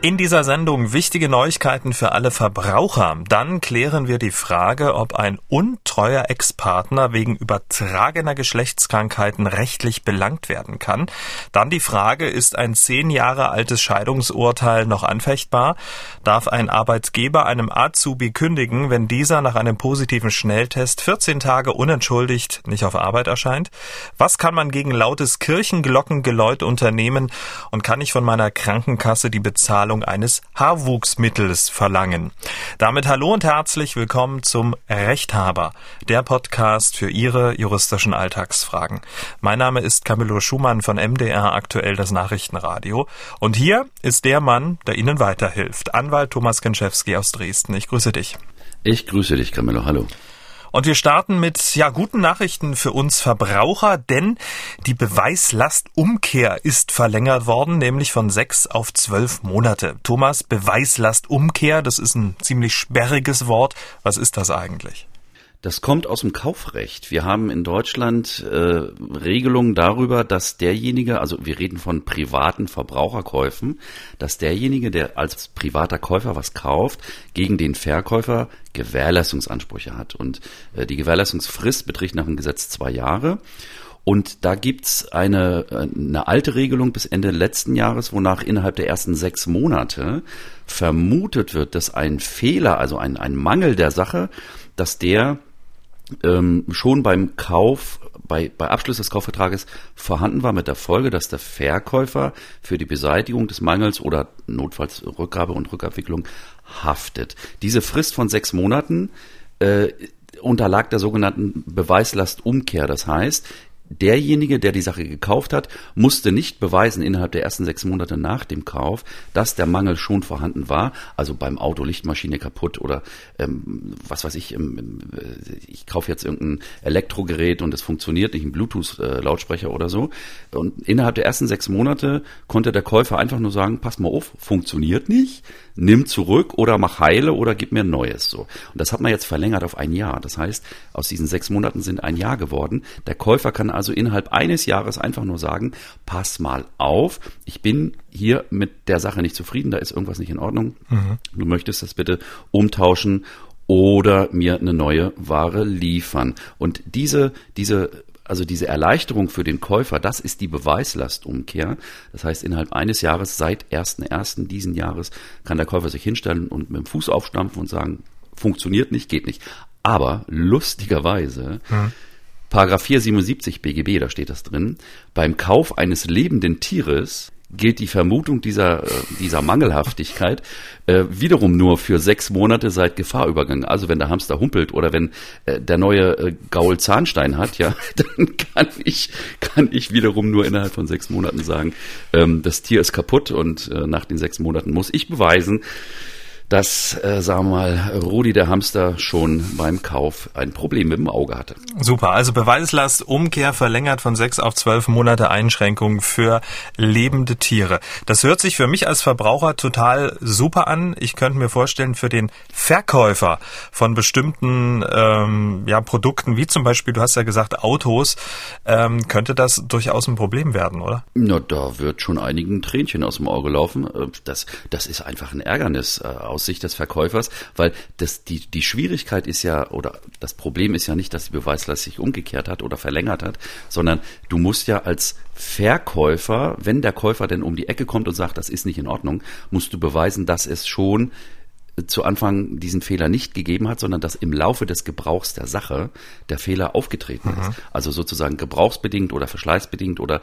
In dieser Sendung wichtige Neuigkeiten für alle Verbraucher. Dann klären wir die Frage, ob ein untreuer Ex-Partner wegen übertragener Geschlechtskrankheiten rechtlich belangt werden kann. Dann die Frage, ist ein zehn Jahre altes Scheidungsurteil noch anfechtbar? Darf ein Arbeitgeber einem Azubi kündigen, wenn dieser nach einem positiven Schnelltest 14 Tage unentschuldigt nicht auf Arbeit erscheint? Was kann man gegen lautes Kirchenglockengeläut unternehmen? Und kann ich von meiner Krankenkasse die Bezahlung Bezahlung eines Haarwuchsmittels verlangen. Damit hallo und herzlich willkommen zum Rechthaber, der Podcast für Ihre juristischen Alltagsfragen. Mein Name ist Camillo Schumann von MDR aktuell das Nachrichtenradio und hier ist der Mann, der Ihnen weiterhilft, Anwalt Thomas Kenschewski aus Dresden. Ich grüße dich. Ich grüße dich, Camillo. Hallo. Und wir starten mit ja guten Nachrichten für uns Verbraucher, denn die Beweislastumkehr ist verlängert worden, nämlich von sechs auf zwölf Monate. Thomas, Beweislastumkehr, das ist ein ziemlich sperriges Wort. Was ist das eigentlich? Das kommt aus dem Kaufrecht. Wir haben in Deutschland äh, Regelungen darüber, dass derjenige, also wir reden von privaten Verbraucherkäufen, dass derjenige, der als privater Käufer was kauft, gegen den Verkäufer Gewährleistungsansprüche hat. Und äh, die Gewährleistungsfrist beträgt nach dem Gesetz zwei Jahre. Und da gibt's eine, äh, eine alte Regelung bis Ende letzten Jahres, wonach innerhalb der ersten sechs Monate vermutet wird, dass ein Fehler, also ein, ein Mangel der Sache, dass der ähm, schon beim Kauf, bei, bei Abschluss des Kaufvertrages vorhanden war, mit der Folge, dass der Verkäufer für die Beseitigung des Mangels oder notfalls Rückgabe und Rückabwicklung haftet. Diese Frist von sechs Monaten äh, unterlag der sogenannten Beweislastumkehr. Das heißt, derjenige, der die Sache gekauft hat, musste nicht beweisen innerhalb der ersten sechs Monate nach dem Kauf, dass der Mangel schon vorhanden war. Also beim Auto Lichtmaschine kaputt oder ähm, was weiß ich, ähm, äh, ich kaufe jetzt irgendein Elektrogerät und es funktioniert nicht, ein Bluetooth-Lautsprecher oder so. Und innerhalb der ersten sechs Monate konnte der Käufer einfach nur sagen, pass mal auf, funktioniert nicht, nimm zurück oder mach heile oder gib mir ein neues. So. Und das hat man jetzt verlängert auf ein Jahr. Das heißt, aus diesen sechs Monaten sind ein Jahr geworden. Der Käufer kann also innerhalb eines Jahres einfach nur sagen, pass mal auf, ich bin hier mit der Sache nicht zufrieden, da ist irgendwas nicht in Ordnung. Mhm. Du möchtest das bitte umtauschen oder mir eine neue Ware liefern. Und diese, diese also diese Erleichterung für den Käufer, das ist die Beweislastumkehr. Das heißt, innerhalb eines Jahres, seit 1.1. diesen Jahres, kann der Käufer sich hinstellen und mit dem Fuß aufstampfen und sagen, funktioniert nicht, geht nicht. Aber lustigerweise, hm. Paragraph 477 BGB, da steht das drin, beim Kauf eines lebenden Tieres gilt die Vermutung dieser, äh, dieser Mangelhaftigkeit äh, wiederum nur für sechs Monate seit Gefahrübergang. Also wenn der Hamster humpelt oder wenn äh, der neue äh, Gaul Zahnstein hat, ja, dann kann ich, kann ich wiederum nur innerhalb von sechs Monaten sagen, ähm, das Tier ist kaputt und äh, nach den sechs Monaten muss ich beweisen, dass, äh, sagen wir mal, Rudi der Hamster schon beim Kauf ein Problem mit dem Auge hatte. Super, also Beweislast, Umkehr verlängert von sechs auf zwölf Monate Einschränkung für lebende Tiere. Das hört sich für mich als Verbraucher total super an. Ich könnte mir vorstellen, für den Verkäufer von bestimmten ähm, ja, Produkten, wie zum Beispiel, du hast ja gesagt, Autos, ähm, könnte das durchaus ein Problem werden, oder? Na, da wird schon einigen Tränchen aus dem Auge laufen. Äh, das, das ist einfach ein Ärgernis äh, aus Sicht des Verkäufers, weil das, die, die Schwierigkeit ist ja, oder das Problem ist ja nicht, dass die Beweislast sich umgekehrt hat oder verlängert hat, sondern du musst ja als Verkäufer, wenn der Käufer denn um die Ecke kommt und sagt, das ist nicht in Ordnung, musst du beweisen, dass es schon zu Anfang diesen Fehler nicht gegeben hat, sondern dass im Laufe des Gebrauchs der Sache der Fehler aufgetreten mhm. ist. Also sozusagen gebrauchsbedingt oder verschleißbedingt oder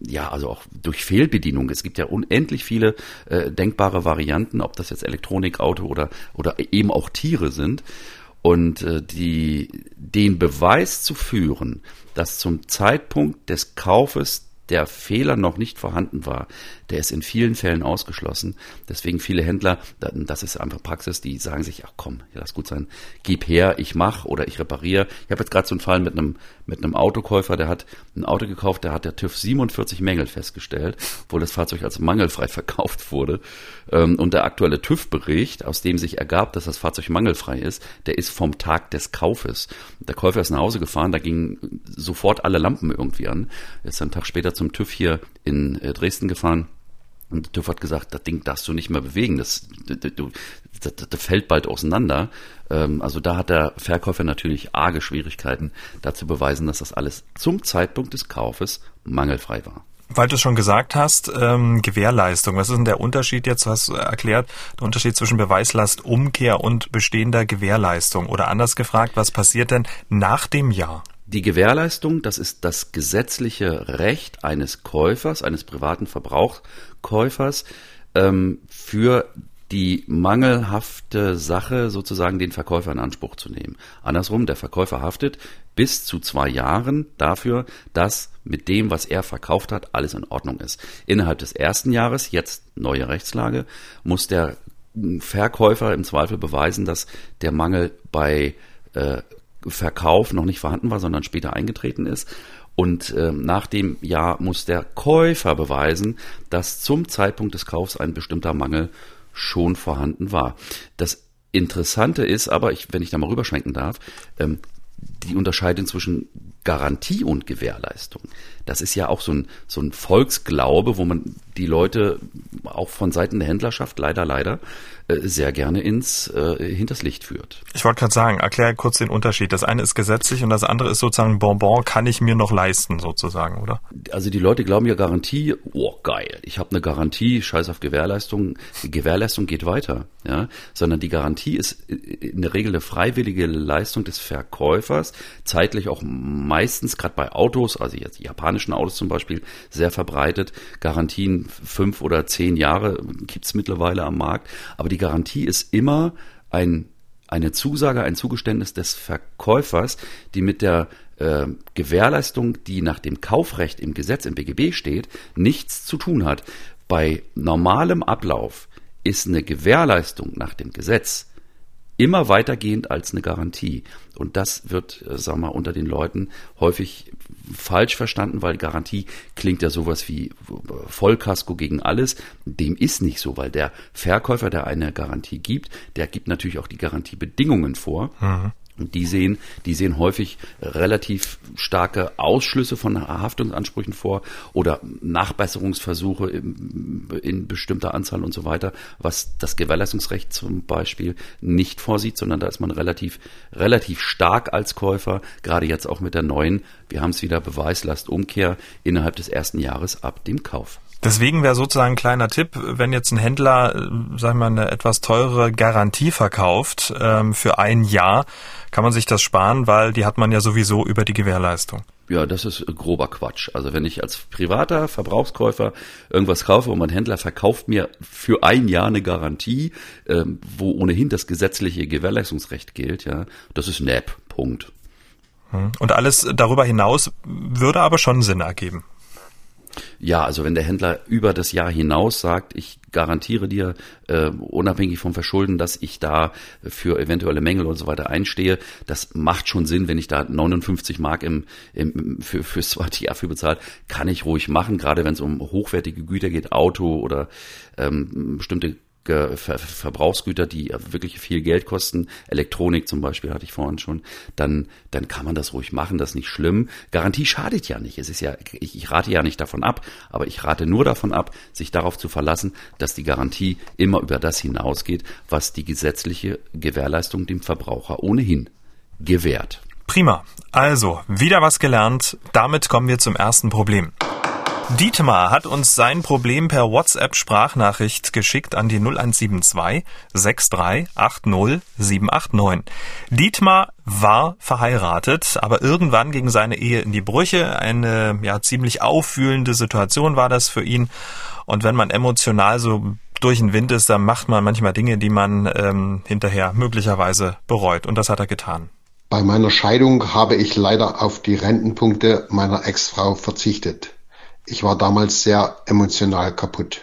ja, also auch durch Fehlbedienung. Es gibt ja unendlich viele äh, denkbare Varianten, ob das jetzt Elektronik, Auto oder, oder eben auch Tiere sind. Und äh, die, den Beweis zu führen, dass zum Zeitpunkt des Kaufes der Fehler noch nicht vorhanden war, der ist in vielen Fällen ausgeschlossen. Deswegen viele Händler, das ist einfach Praxis, die sagen sich, ach komm, lass gut sein, gib her, ich mach oder ich repariere. Ich habe jetzt gerade so einen Fall mit einem mit einem Autokäufer, der hat ein Auto gekauft, der hat der TÜV 47 Mängel festgestellt, wo das Fahrzeug als mangelfrei verkauft wurde. Ähm, und der aktuelle TÜV-Bericht, aus dem sich ergab, dass das Fahrzeug mangelfrei ist, der ist vom Tag des Kaufes. Der Käufer ist nach Hause gefahren, da gingen sofort alle Lampen irgendwie an. Ist einen Tag später zum TÜV hier in äh, Dresden gefahren und der TÜV hat gesagt, das Ding darfst du nicht mehr bewegen, das, das, das, das fällt bald auseinander. Ähm, also da hat der Verkäufer natürlich arge Schwierigkeiten, da zu beweisen, dass das alles zum Zeitpunkt des Kaufes mangelfrei war. Weil du es schon gesagt hast, ähm, Gewährleistung. Was ist denn der Unterschied jetzt? Was erklärt der Unterschied zwischen Beweislastumkehr und bestehender Gewährleistung? Oder anders gefragt, was passiert denn nach dem Jahr? Die Gewährleistung, das ist das gesetzliche Recht eines Käufers, eines privaten Verbrauchkäufers, ähm, für die mangelhafte Sache sozusagen den Verkäufer in Anspruch zu nehmen. Andersrum, der Verkäufer haftet bis zu zwei Jahren dafür, dass mit dem, was er verkauft hat, alles in Ordnung ist. Innerhalb des ersten Jahres, jetzt neue Rechtslage, muss der Verkäufer im Zweifel beweisen, dass der Mangel bei äh, Verkauf noch nicht vorhanden war, sondern später eingetreten ist. Und äh, nach dem Jahr muss der Käufer beweisen, dass zum Zeitpunkt des Kaufs ein bestimmter Mangel schon vorhanden war. Das Interessante ist aber, ich, wenn ich da mal rüberschwenken darf, ähm, die Unterscheidung zwischen Garantie und Gewährleistung. Das ist ja auch so ein, so ein Volksglaube, wo man die Leute auch von Seiten der Händlerschaft leider, leider sehr gerne ins äh, hinters Licht führt. Ich wollte gerade sagen, erklär kurz den Unterschied. Das eine ist gesetzlich und das andere ist sozusagen Bonbon, kann ich mir noch leisten, sozusagen, oder? Also die Leute glauben ja Garantie, oh geil, ich habe eine Garantie, scheiß auf Gewährleistung, die Gewährleistung geht weiter, ja, sondern die Garantie ist in der Regel eine freiwillige Leistung des Verkäufers, zeitlich auch meistens, gerade bei Autos, also jetzt japanischen Autos zum Beispiel, sehr verbreitet, Garantien fünf oder zehn Jahre gibt's mittlerweile am Markt. Aber die Garantie ist immer ein, eine Zusage, ein Zugeständnis des Verkäufers, die mit der äh, Gewährleistung, die nach dem Kaufrecht im Gesetz im BGB steht, nichts zu tun hat. Bei normalem Ablauf ist eine Gewährleistung nach dem Gesetz immer weitergehend als eine Garantie. Und das wird, äh, wir mal, unter den Leuten häufig falsch verstanden, weil Garantie klingt ja sowas wie äh, Vollkasko gegen alles. Dem ist nicht so, weil der Verkäufer, der eine Garantie gibt, der gibt natürlich auch die Garantiebedingungen vor. Mhm. Und die sehen, die sehen häufig relativ starke Ausschlüsse von Haftungsansprüchen vor oder Nachbesserungsversuche in, in, bestimmter Anzahl und so weiter, was das Gewährleistungsrecht zum Beispiel nicht vorsieht, sondern da ist man relativ, relativ stark als Käufer, gerade jetzt auch mit der neuen, wir haben es wieder Beweislastumkehr innerhalb des ersten Jahres ab dem Kauf. Deswegen wäre sozusagen ein kleiner Tipp, wenn jetzt ein Händler, äh, sagen wir mal, eine etwas teure Garantie verkauft ähm, für ein Jahr, kann man sich das sparen, weil die hat man ja sowieso über die Gewährleistung. Ja, das ist grober Quatsch. Also wenn ich als privater Verbrauchskäufer irgendwas kaufe und mein Händler verkauft mir für ein Jahr eine Garantie, ähm, wo ohnehin das gesetzliche Gewährleistungsrecht gilt, ja, das ist NAP. Punkt. Hm. Und alles darüber hinaus würde aber schon Sinn ergeben. Ja, also wenn der Händler über das Jahr hinaus sagt, ich garantiere dir, äh, unabhängig vom Verschulden, dass ich da für eventuelle Mängel und so weiter einstehe, das macht schon Sinn, wenn ich da 59 Mark im, im für fürs zweite Jahr für bezahlt, kann ich ruhig machen, gerade wenn es um hochwertige Güter geht, Auto oder ähm, bestimmte Ver Verbrauchsgüter, die wirklich viel Geld kosten, Elektronik zum Beispiel hatte ich vorhin schon, dann, dann kann man das ruhig machen, das ist nicht schlimm. Garantie schadet ja nicht. Es ist ja, ich, ich rate ja nicht davon ab, aber ich rate nur davon ab, sich darauf zu verlassen, dass die Garantie immer über das hinausgeht, was die gesetzliche Gewährleistung dem Verbraucher ohnehin gewährt. Prima. Also, wieder was gelernt. Damit kommen wir zum ersten Problem. Dietmar hat uns sein Problem per WhatsApp-Sprachnachricht geschickt an die 0172 6380 789. Dietmar war verheiratet, aber irgendwann ging seine Ehe in die Brüche. Eine ja ziemlich auffühlende Situation war das für ihn. Und wenn man emotional so durch den Wind ist, dann macht man manchmal Dinge, die man ähm, hinterher möglicherweise bereut. Und das hat er getan. Bei meiner Scheidung habe ich leider auf die Rentenpunkte meiner Ex-Frau verzichtet. Ich war damals sehr emotional kaputt.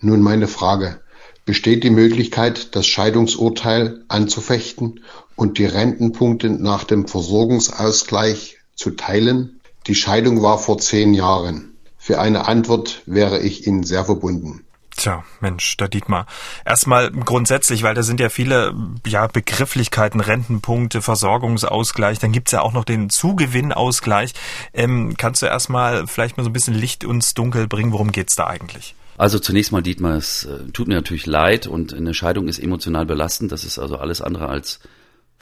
Nun meine Frage. Besteht die Möglichkeit, das Scheidungsurteil anzufechten und die Rentenpunkte nach dem Versorgungsausgleich zu teilen? Die Scheidung war vor zehn Jahren. Für eine Antwort wäre ich Ihnen sehr verbunden. Tja, Mensch, der Dietmar. Erstmal grundsätzlich, weil da sind ja viele ja, Begrifflichkeiten, Rentenpunkte, Versorgungsausgleich, dann gibt's ja auch noch den Zugewinnausgleich. Ähm, kannst du erstmal vielleicht mal so ein bisschen Licht ins Dunkel bringen, worum geht's da eigentlich? Also zunächst mal, Dietmar, es äh, tut mir natürlich leid und eine Scheidung ist emotional belastend. Das ist also alles andere als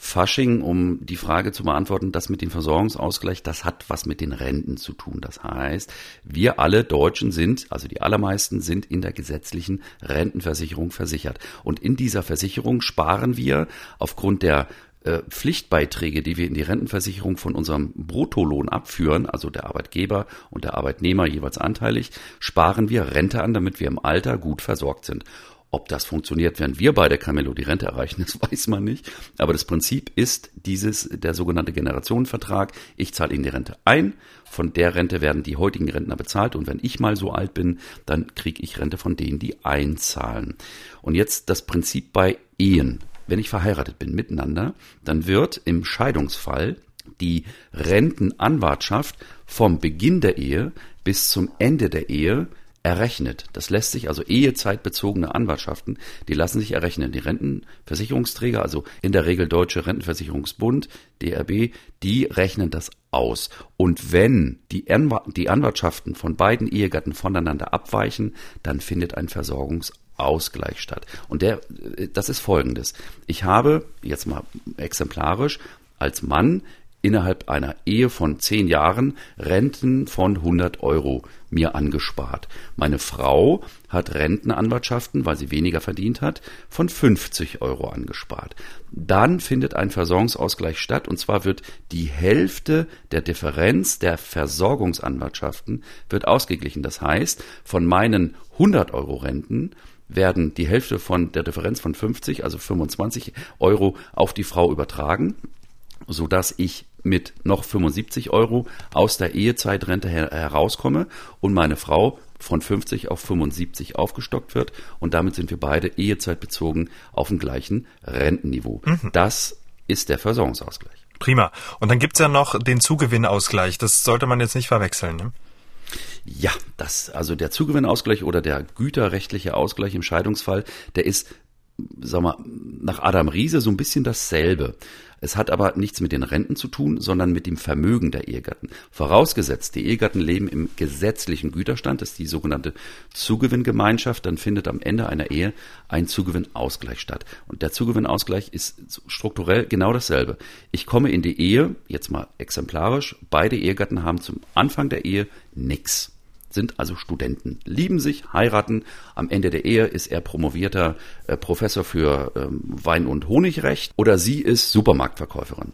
Fasching, um die Frage zu beantworten, das mit dem Versorgungsausgleich, das hat was mit den Renten zu tun. Das heißt, wir alle Deutschen sind, also die allermeisten sind in der gesetzlichen Rentenversicherung versichert. Und in dieser Versicherung sparen wir aufgrund der äh, Pflichtbeiträge, die wir in die Rentenversicherung von unserem Bruttolohn abführen, also der Arbeitgeber und der Arbeitnehmer jeweils anteilig, sparen wir Rente an, damit wir im Alter gut versorgt sind. Ob das funktioniert, während wir beide Camelo die Rente erreichen, das weiß man nicht. Aber das Prinzip ist dieses, der sogenannte Generationenvertrag. Ich zahle Ihnen die Rente ein. Von der Rente werden die heutigen Rentner bezahlt. Und wenn ich mal so alt bin, dann kriege ich Rente von denen, die einzahlen. Und jetzt das Prinzip bei Ehen. Wenn ich verheiratet bin miteinander, dann wird im Scheidungsfall die Rentenanwartschaft vom Beginn der Ehe bis zum Ende der Ehe errechnet. Das lässt sich also ehezeitbezogene Anwartschaften, die lassen sich errechnen. Die Rentenversicherungsträger, also in der Regel Deutsche Rentenversicherungsbund, DRB, die rechnen das aus. Und wenn die, die Anwartschaften von beiden Ehegatten voneinander abweichen, dann findet ein Versorgungsausgleich statt. Und der, das ist folgendes. Ich habe, jetzt mal exemplarisch, als Mann innerhalb einer Ehe von zehn Jahren Renten von 100 Euro mir angespart. Meine Frau hat Rentenanwartschaften, weil sie weniger verdient hat, von 50 Euro angespart. Dann findet ein Versorgungsausgleich statt und zwar wird die Hälfte der Differenz der Versorgungsanwartschaften wird ausgeglichen. Das heißt, von meinen 100 Euro Renten werden die Hälfte von der Differenz von 50, also 25 Euro auf die Frau übertragen so dass ich mit noch 75 Euro aus der Ehezeitrente her herauskomme und meine Frau von 50 auf 75 aufgestockt wird und damit sind wir beide ehezeitbezogen auf dem gleichen Rentenniveau. Mhm. Das ist der Versorgungsausgleich. Prima. Und dann gibt's ja noch den Zugewinnausgleich. Das sollte man jetzt nicht verwechseln. Ne? Ja, das, also der Zugewinnausgleich oder der güterrechtliche Ausgleich im Scheidungsfall, der ist, sag mal, nach Adam Riese so ein bisschen dasselbe. Es hat aber nichts mit den Renten zu tun, sondern mit dem Vermögen der Ehegatten. Vorausgesetzt, die Ehegatten leben im gesetzlichen Güterstand, das ist die sogenannte Zugewinngemeinschaft, dann findet am Ende einer Ehe ein Zugewinnausgleich statt. Und der Zugewinnausgleich ist strukturell genau dasselbe. Ich komme in die Ehe, jetzt mal exemplarisch, beide Ehegatten haben zum Anfang der Ehe nichts sind also Studenten, lieben sich, heiraten. Am Ende der Ehe ist er promovierter äh, Professor für ähm, Wein- und Honigrecht oder sie ist Supermarktverkäuferin.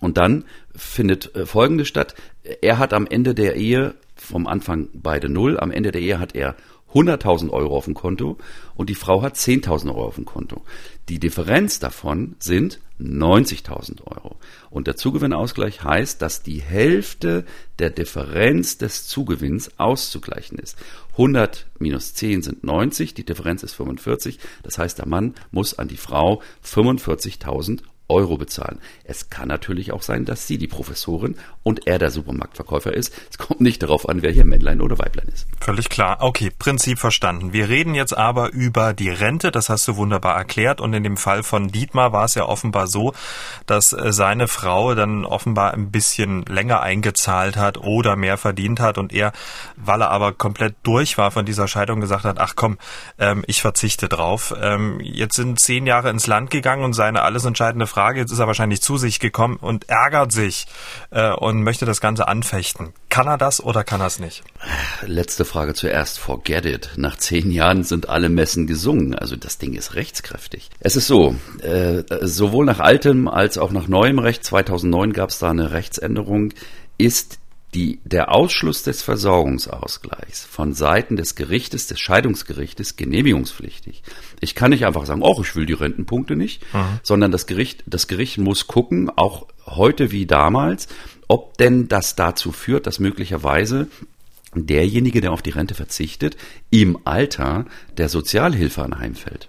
Und dann findet äh, Folgendes statt. Er hat am Ende der Ehe vom Anfang beide null. Am Ende der Ehe hat er 100.000 Euro auf dem Konto und die Frau hat 10.000 Euro auf dem Konto. Die Differenz davon sind 90.000 Euro. Und der Zugewinnausgleich heißt, dass die Hälfte der Differenz des Zugewinns auszugleichen ist. 100 minus 10 sind 90, die Differenz ist 45. Das heißt, der Mann muss an die Frau 45.000 Euro bezahlen. Es kann natürlich auch sein, dass sie die Professorin und er der Supermarktverkäufer ist. Es kommt nicht darauf an, wer hier Männlein oder Weiblein ist. Völlig klar. Okay, Prinzip verstanden. Wir reden jetzt aber über die Rente. Das hast du wunderbar erklärt. Und in dem Fall von Dietmar war es ja offenbar so, dass äh, seine Frau dann offenbar ein bisschen länger eingezahlt hat oder mehr verdient hat und er, weil er aber komplett durch war von dieser Scheidung, gesagt hat, ach komm, ähm, ich verzichte drauf. Ähm, jetzt sind zehn Jahre ins Land gegangen und seine alles entscheidende Frage. Jetzt ist er wahrscheinlich zu sich gekommen und ärgert sich äh, und möchte das Ganze anfechten. Kann er das oder kann er es nicht? Letzte Frage zuerst. Forget it. Nach zehn Jahren sind alle Messen gesungen. Also das Ding ist rechtskräftig. Es ist so, äh, sowohl nach altem als auch nach neuem Recht, 2009 gab es da eine Rechtsänderung, ist die, der Ausschluss des Versorgungsausgleichs von Seiten des Gerichtes, des Scheidungsgerichtes, genehmigungspflichtig. Ich kann nicht einfach sagen, oh, ich will die Rentenpunkte nicht, mhm. sondern das Gericht, das Gericht muss gucken, auch heute wie damals, ob denn das dazu führt, dass möglicherweise derjenige, der auf die Rente verzichtet, im Alter der Sozialhilfe anheimfällt.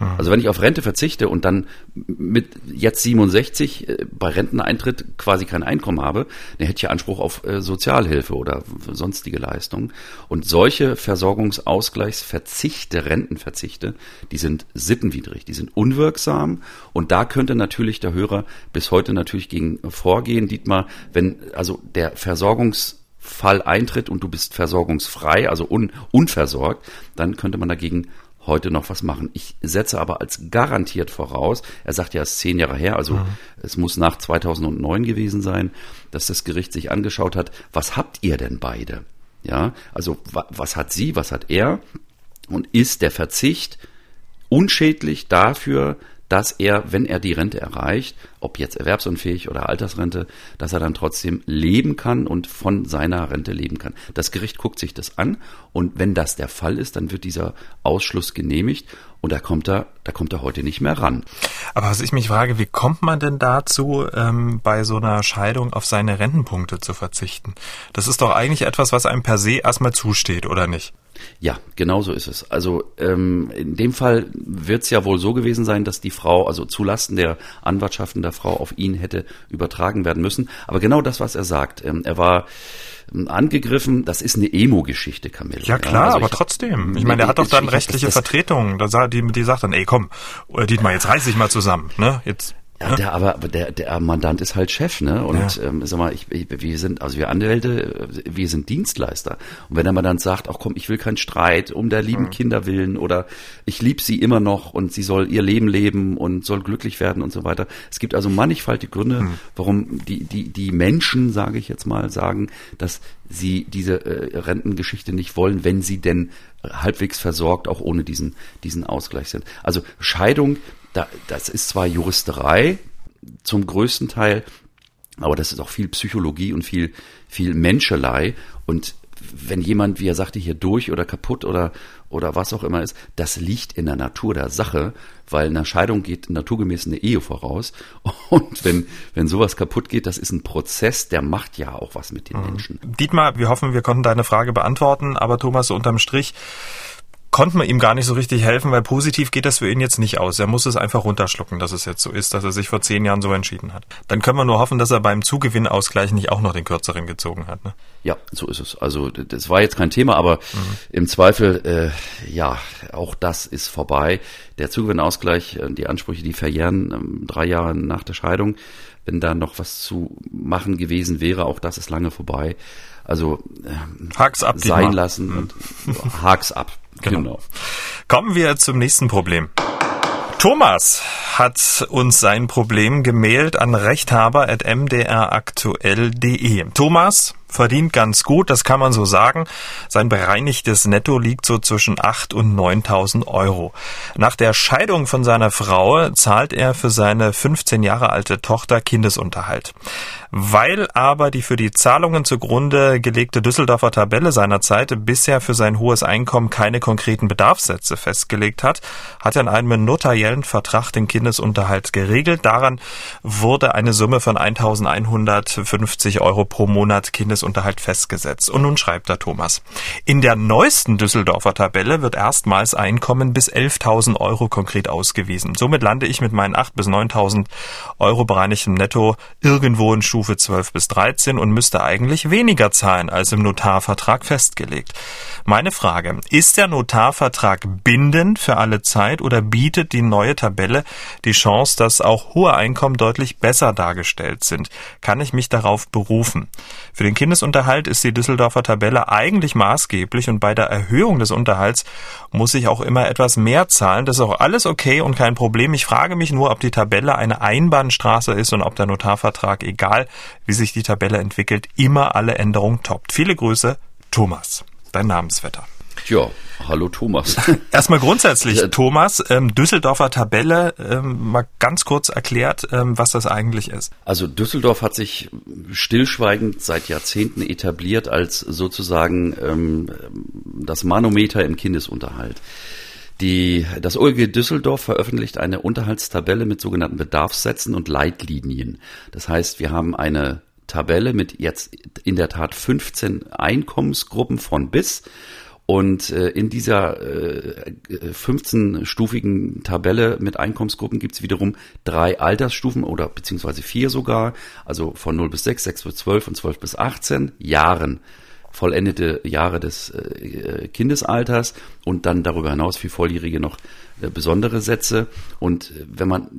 Also wenn ich auf Rente verzichte und dann mit jetzt 67 äh, bei Renteneintritt quasi kein Einkommen habe, dann hätte ich Anspruch auf äh, Sozialhilfe oder sonstige Leistungen. Und solche Versorgungsausgleichsverzichte, Rentenverzichte, die sind sittenwidrig, die sind unwirksam. Und da könnte natürlich der Hörer bis heute natürlich gegen vorgehen, Dietmar, wenn also der Versorgungsfall eintritt und du bist versorgungsfrei, also un, unversorgt, dann könnte man dagegen heute noch was machen. Ich setze aber als garantiert voraus, er sagt ja, es ist zehn Jahre her, also mhm. es muss nach 2009 gewesen sein, dass das Gericht sich angeschaut hat, was habt ihr denn beide? Ja, also wa was hat sie, was hat er? Und ist der Verzicht unschädlich dafür, dass er, wenn er die Rente erreicht, ob jetzt erwerbsunfähig oder Altersrente, dass er dann trotzdem leben kann und von seiner Rente leben kann. Das Gericht guckt sich das an und wenn das der Fall ist, dann wird dieser Ausschluss genehmigt und da kommt er, da kommt er heute nicht mehr ran. Aber was ich mich frage, wie kommt man denn dazu, ähm, bei so einer Scheidung auf seine Rentenpunkte zu verzichten? Das ist doch eigentlich etwas, was einem per se erstmal zusteht, oder nicht? Ja, genau so ist es. Also ähm, in dem Fall wird es ja wohl so gewesen sein, dass die Frau, also zulasten der Anwartschaften der Frau auf ihn hätte übertragen werden müssen. Aber genau das, was er sagt, ähm, er war ähm, angegriffen, das ist eine Emo-Geschichte, Camille. Ja klar, ja, also aber ich trotzdem. Ich meine, er hat doch dann rechtliche das, das, Vertretung. Da, die, die sagt dann, ey komm, Dietmar, jetzt reiß dich mal zusammen. Ne? Jetzt ja, der, aber der, der Mandant ist halt Chef, ne? Und ja. ähm, sag mal, ich, ich, wir sind, also wir Anwälte, wir sind Dienstleister. Und wenn der Mandant sagt, ach komm, ich will keinen Streit um der lieben mhm. Kinder willen oder ich liebe sie immer noch und sie soll ihr Leben leben und soll glücklich werden und so weiter. Es gibt also mannigfaltige Gründe, mhm. warum die, die, die Menschen, sage ich jetzt mal, sagen, dass sie diese äh, Rentengeschichte nicht wollen, wenn sie denn halbwegs versorgt, auch ohne diesen, diesen Ausgleich sind. Also Scheidung da, das ist zwar Juristerei zum größten Teil, aber das ist auch viel Psychologie und viel, viel Menschelei. Und wenn jemand, wie er sagte, hier durch oder kaputt oder, oder was auch immer ist, das liegt in der Natur der Sache, weil in einer Scheidung geht naturgemäß eine Ehe voraus. Und wenn, wenn sowas kaputt geht, das ist ein Prozess, der macht ja auch was mit den mhm. Menschen. Dietmar, wir hoffen, wir konnten deine Frage beantworten, aber Thomas, unterm Strich, konnte man ihm gar nicht so richtig helfen, weil positiv geht das für ihn jetzt nicht aus. Er muss es einfach runterschlucken, dass es jetzt so ist, dass er sich vor zehn Jahren so entschieden hat. Dann können wir nur hoffen, dass er beim Zugewinnausgleich nicht auch noch den kürzeren gezogen hat. Ne? Ja, so ist es. Also das war jetzt kein Thema, aber mhm. im Zweifel, äh, ja, auch das ist vorbei. Der Zugewinnausgleich, äh, die Ansprüche, die verjähren äh, drei Jahre nach der Scheidung. Wenn da noch was zu machen gewesen wäre, auch das ist lange vorbei. Also äh, Haks ab, sein lassen mhm. und Haks ab. Genau. genau. Kommen wir zum nächsten Problem. Thomas hat uns sein Problem gemailt an rechthaber.mdraktuell.de. Thomas verdient ganz gut, das kann man so sagen. Sein bereinigtes Netto liegt so zwischen 8 und 9.000 Euro. Nach der Scheidung von seiner Frau zahlt er für seine 15 Jahre alte Tochter Kindesunterhalt. Weil aber die für die Zahlungen zugrunde gelegte Düsseldorfer Tabelle seinerzeit bisher für sein hohes Einkommen keine konkreten Bedarfssätze festgelegt hat, hat er in einem notariellen Vertrag den Kindesunterhalt geregelt. Daran wurde eine Summe von 1.150 Euro pro Monat Kindesunterhalt festgesetzt. Und nun schreibt er Thomas. In der neuesten Düsseldorfer Tabelle wird erstmals Einkommen bis 11.000 Euro konkret ausgewiesen. Somit lande ich mit meinen 8.000 bis 9.000 Euro bereinigtem Netto irgendwo in Stufe Stufe 12 bis 13 und müsste eigentlich weniger zahlen als im Notarvertrag festgelegt. Meine Frage, ist der Notarvertrag bindend für alle Zeit oder bietet die neue Tabelle die Chance, dass auch hohe Einkommen deutlich besser dargestellt sind? Kann ich mich darauf berufen? Für den Kindesunterhalt ist die Düsseldorfer Tabelle eigentlich maßgeblich und bei der Erhöhung des Unterhalts muss ich auch immer etwas mehr zahlen. Das ist auch alles okay und kein Problem. Ich frage mich nur, ob die Tabelle eine Einbahnstraße ist und ob der Notarvertrag, egal wie sich die Tabelle entwickelt, immer alle Änderungen toppt. Viele Grüße, Thomas, dein Namensvetter. Ja, hallo Thomas. Erstmal grundsätzlich, Thomas, ähm, Düsseldorfer Tabelle, ähm, mal ganz kurz erklärt, ähm, was das eigentlich ist. Also Düsseldorf hat sich stillschweigend seit Jahrzehnten etabliert als sozusagen ähm, das Manometer im Kindesunterhalt. Die, das OLG Düsseldorf veröffentlicht eine Unterhaltstabelle mit sogenannten Bedarfssätzen und Leitlinien. Das heißt, wir haben eine Tabelle mit jetzt in der Tat 15 Einkommensgruppen von bis. Und äh, in dieser äh, 15-stufigen Tabelle mit Einkommensgruppen gibt's wiederum drei Altersstufen oder beziehungsweise vier sogar, also von 0 bis 6, 6 bis 12 und 12 bis 18 Jahren vollendete Jahre des äh, Kindesalters und dann darüber hinaus für Volljährige noch äh, besondere Sätze. Und äh, wenn man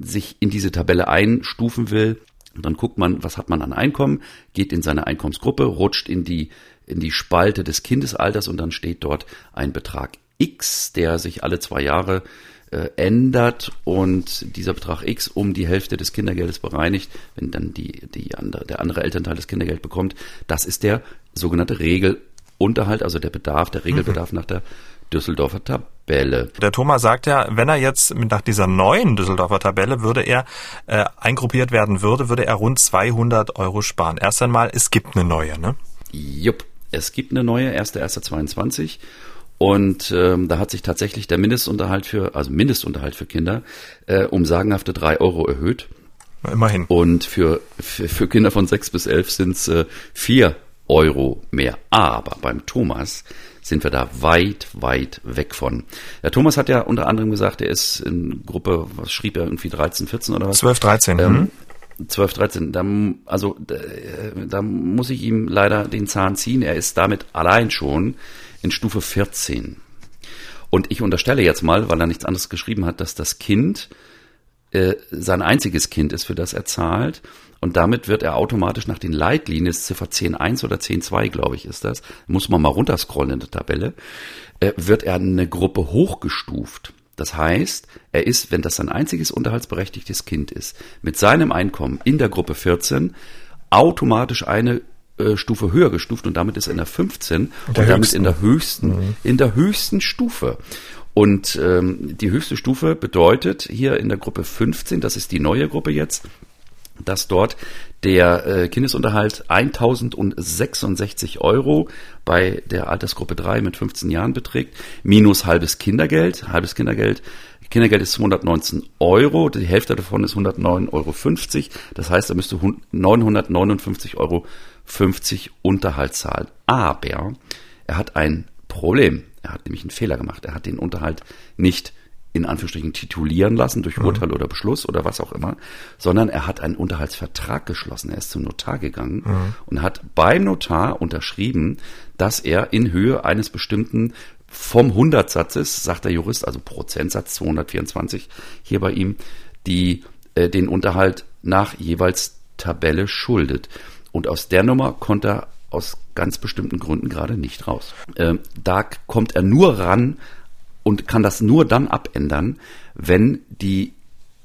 sich in diese Tabelle einstufen will, dann guckt man, was hat man an Einkommen, geht in seine Einkommensgruppe, rutscht in die in die Spalte des Kindesalters und dann steht dort ein Betrag X, der sich alle zwei Jahre äh, ändert und dieser Betrag X um die Hälfte des Kindergeldes bereinigt, wenn dann die, die andere, der andere Elternteil das Kindergeld bekommt. Das ist der sogenannte Regelunterhalt, also der Bedarf, der Regelbedarf mhm. nach der Düsseldorfer Tabelle. Der Thomas sagt ja, wenn er jetzt nach dieser neuen Düsseldorfer Tabelle würde er äh, eingruppiert werden würde, würde er rund 200 Euro sparen. Erst einmal, es gibt eine neue, ne? Jupp. Es gibt eine neue, 1.1.22 und ähm, da hat sich tatsächlich der Mindestunterhalt für, also Mindestunterhalt für Kinder, äh, um sagenhafte drei Euro erhöht. Immerhin. Und für, für, für Kinder von sechs bis elf sind es äh, vier Euro mehr. Aber beim Thomas sind wir da weit, weit weg von. Der Thomas hat ja unter anderem gesagt, er ist in Gruppe, was schrieb er, irgendwie 13, 14 oder was? 12, 13. Ähm, mhm. 12, 13, da, also da, da muss ich ihm leider den Zahn ziehen. Er ist damit allein schon in Stufe 14. Und ich unterstelle jetzt mal, weil er nichts anderes geschrieben hat, dass das Kind äh, sein einziges Kind ist, für das er zahlt. Und damit wird er automatisch nach den Leitlinien, ist Ziffer 10.1 oder 10.2, glaube ich, ist das, muss man mal runterscrollen in der Tabelle, äh, wird er eine Gruppe hochgestuft. Das heißt, er ist, wenn das sein einziges unterhaltsberechtigtes Kind ist, mit seinem Einkommen in der Gruppe 14 automatisch eine äh, Stufe höher gestuft und damit ist er in der 15 der und damit in der höchsten, mhm. in der höchsten Stufe. Und ähm, die höchste Stufe bedeutet hier in der Gruppe 15, das ist die neue Gruppe jetzt, dass dort der äh, Kindesunterhalt 1066 Euro bei der Altersgruppe 3 mit 15 Jahren beträgt, minus halbes Kindergeld. Halbes Kindergeld Kindergeld ist 219 Euro, die Hälfte davon ist 109,50 Euro. Das heißt, er müsste 959,50 Euro Unterhalt zahlen. Aber er hat ein Problem. Er hat nämlich einen Fehler gemacht. Er hat den Unterhalt nicht in Anführungsstrichen titulieren lassen durch mhm. Urteil oder Beschluss oder was auch immer, sondern er hat einen Unterhaltsvertrag geschlossen. Er ist zum Notar gegangen mhm. und hat beim Notar unterschrieben, dass er in Höhe eines bestimmten vom Hundertsatzes, sagt der Jurist, also Prozentsatz 224 hier bei ihm, die äh, den Unterhalt nach jeweils Tabelle schuldet. Und aus der Nummer konnte er aus ganz bestimmten Gründen gerade nicht raus. Äh, da kommt er nur ran und kann das nur dann abändern, wenn die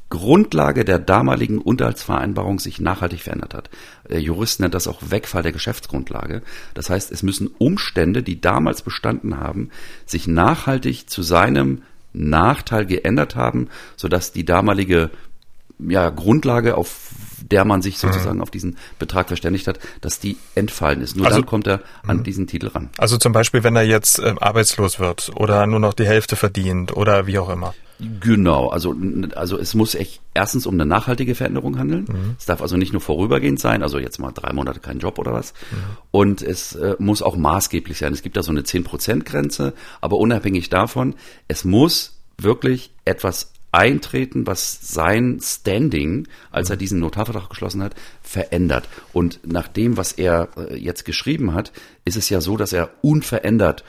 Grundlage der damaligen Unterhaltsvereinbarung sich nachhaltig verändert hat. Der Jurist nennt das auch Wegfall der Geschäftsgrundlage. Das heißt, es müssen Umstände, die damals bestanden haben, sich nachhaltig zu seinem Nachteil geändert haben, sodass die damalige ja, Grundlage, auf der man sich sozusagen mhm. auf diesen Betrag verständigt hat, dass die entfallen ist. Nur also, dann kommt er an mhm. diesen Titel ran. Also zum Beispiel, wenn er jetzt äh, arbeitslos wird oder nur noch die Hälfte verdient oder wie auch immer. Genau, also, also es muss echt erstens um eine nachhaltige Veränderung handeln. Mhm. Es darf also nicht nur vorübergehend sein, also jetzt mal drei Monate kein Job oder was. Mhm. Und es äh, muss auch maßgeblich sein. Es gibt da so eine 10%-Grenze, aber unabhängig davon, es muss wirklich etwas eintreten, was sein Standing, als er diesen Notarvertrag geschlossen hat, verändert. Und nach dem, was er äh, jetzt geschrieben hat, ist es ja so, dass er unverändert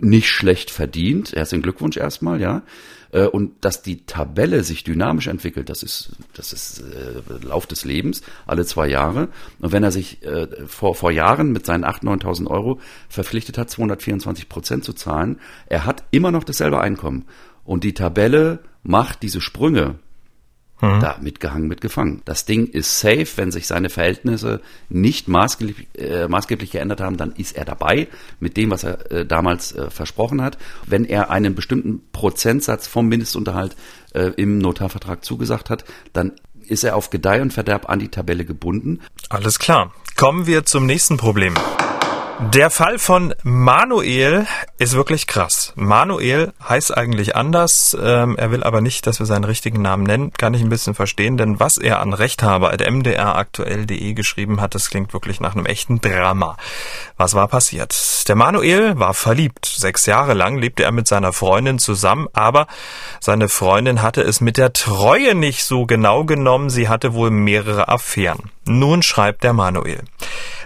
nicht schlecht verdient. Herzlichen Glückwunsch erstmal, ja. Äh, und dass die Tabelle sich dynamisch entwickelt, das ist, das ist äh, Lauf des Lebens, alle zwei Jahre. Und wenn er sich äh, vor, vor Jahren mit seinen 8.000, 9.000 Euro verpflichtet hat, 224 Prozent zu zahlen, er hat immer noch dasselbe Einkommen. Und die Tabelle macht diese Sprünge mhm. da mitgehangen, mitgefangen. Das Ding ist safe, wenn sich seine Verhältnisse nicht maßgeblich, äh, maßgeblich geändert haben, dann ist er dabei mit dem, was er äh, damals äh, versprochen hat. Wenn er einen bestimmten Prozentsatz vom Mindestunterhalt äh, im Notarvertrag zugesagt hat, dann ist er auf Gedeih und Verderb an die Tabelle gebunden. Alles klar. Kommen wir zum nächsten Problem. Der Fall von Manuel ist wirklich krass. Manuel heißt eigentlich anders. Ähm, er will aber nicht, dass wir seinen richtigen Namen nennen. Kann ich ein bisschen verstehen, denn was er an rechthaber.mdraktuell.de geschrieben hat, das klingt wirklich nach einem echten Drama. Was war passiert? Der Manuel war verliebt. Sechs Jahre lang lebte er mit seiner Freundin zusammen, aber seine Freundin hatte es mit der Treue nicht so genau genommen. Sie hatte wohl mehrere Affären. Nun schreibt der Manuel.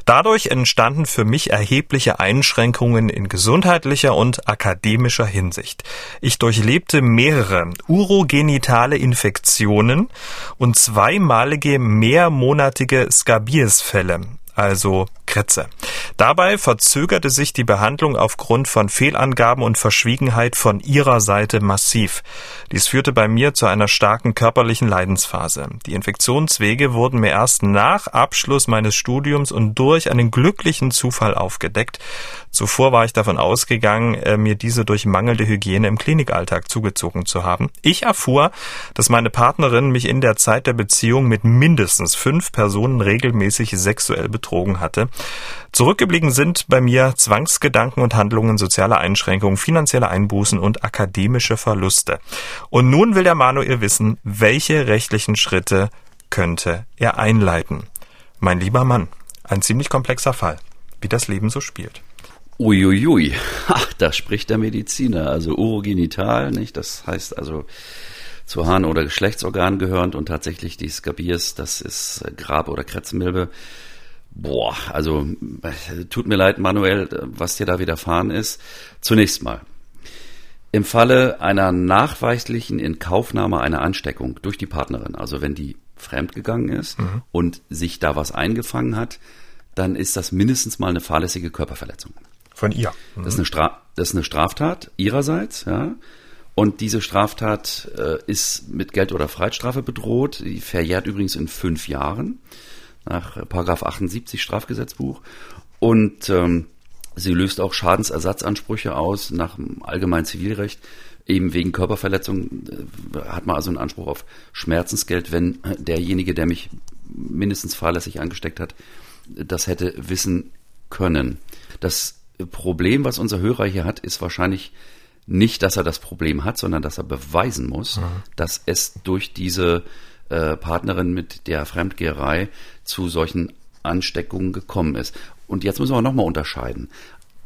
Dadurch entstanden für mich erhebliche Einschränkungen in gesundheitlicher und akademischer Hinsicht. Ich durchlebte mehrere urogenitale Infektionen und zweimalige mehrmonatige Skabiesfälle, also Kretze. Dabei verzögerte sich die Behandlung aufgrund von Fehlangaben und Verschwiegenheit von ihrer Seite massiv. Dies führte bei mir zu einer starken körperlichen Leidensphase. Die Infektionswege wurden mir erst nach Abschluss meines Studiums und durch einen glücklichen Zufall aufgedeckt. Zuvor war ich davon ausgegangen, äh, mir diese durch mangelnde Hygiene im Klinikalltag zugezogen zu haben. Ich erfuhr, dass meine Partnerin mich in der Zeit der Beziehung mit mindestens fünf Personen regelmäßig sexuell betrogen hatte. Zurückgeblieben sind bei mir Zwangsgedanken und Handlungen, soziale Einschränkungen, finanzielle Einbußen und akademische Verluste. Und nun will der Manuel wissen, welche rechtlichen Schritte könnte er einleiten. Mein lieber Mann, ein ziemlich komplexer Fall, wie das Leben so spielt. Uiuiui, ach, da spricht der Mediziner, also urogenital, nicht? Das heißt also zu Harn- oder Geschlechtsorgan gehörend und tatsächlich die Skabiers, das ist Grab- oder Kretzmilbe Boah, also tut mir leid, Manuel, was dir da widerfahren ist. Zunächst mal. Im Falle einer nachweislichen Inkaufnahme einer Ansteckung durch die Partnerin, also wenn die fremdgegangen ist mhm. und sich da was eingefangen hat, dann ist das mindestens mal eine fahrlässige Körperverletzung. Von ihr. Mhm. Das, ist eine Stra das ist eine Straftat ihrerseits, ja. Und diese Straftat äh, ist mit Geld- oder Freiheitsstrafe bedroht. Die verjährt übrigens in fünf Jahren nach Paragraph 78 Strafgesetzbuch. Und ähm, sie löst auch Schadensersatzansprüche aus nach dem allgemeinen Zivilrecht. Eben wegen Körperverletzung äh, hat man also einen Anspruch auf Schmerzensgeld, wenn derjenige, der mich mindestens fahrlässig angesteckt hat, das hätte wissen können. Das Problem, was unser Hörer hier hat, ist wahrscheinlich nicht, dass er das Problem hat, sondern dass er beweisen muss, mhm. dass es durch diese äh, Partnerin mit der Fremdgeherei zu solchen Ansteckungen gekommen ist. Und jetzt müssen wir nochmal unterscheiden.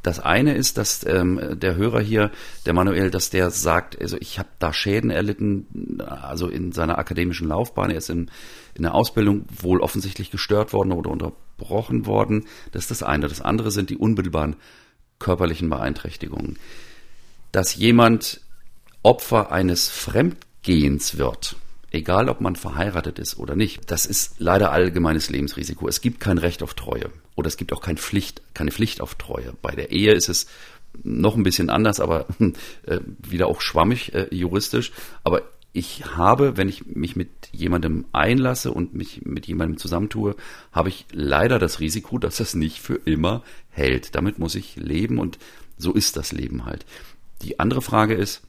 Das eine ist, dass ähm, der Hörer hier, der Manuel, dass der sagt, also ich habe da Schäden erlitten, also in seiner akademischen Laufbahn, er ist in, in der Ausbildung wohl offensichtlich gestört worden oder unterbrochen worden. Das ist das eine. Das andere sind die unmittelbaren körperlichen Beeinträchtigungen. Dass jemand Opfer eines Fremdgehens wird, egal ob man verheiratet ist oder nicht. Das ist leider allgemeines Lebensrisiko. Es gibt kein Recht auf Treue oder es gibt auch keine Pflicht, keine Pflicht auf Treue. Bei der Ehe ist es noch ein bisschen anders, aber äh, wieder auch schwammig äh, juristisch. Aber ich habe, wenn ich mich mit jemandem einlasse und mich mit jemandem zusammentue, habe ich leider das Risiko, dass das nicht für immer hält. Damit muss ich leben und so ist das Leben halt. Die andere Frage ist,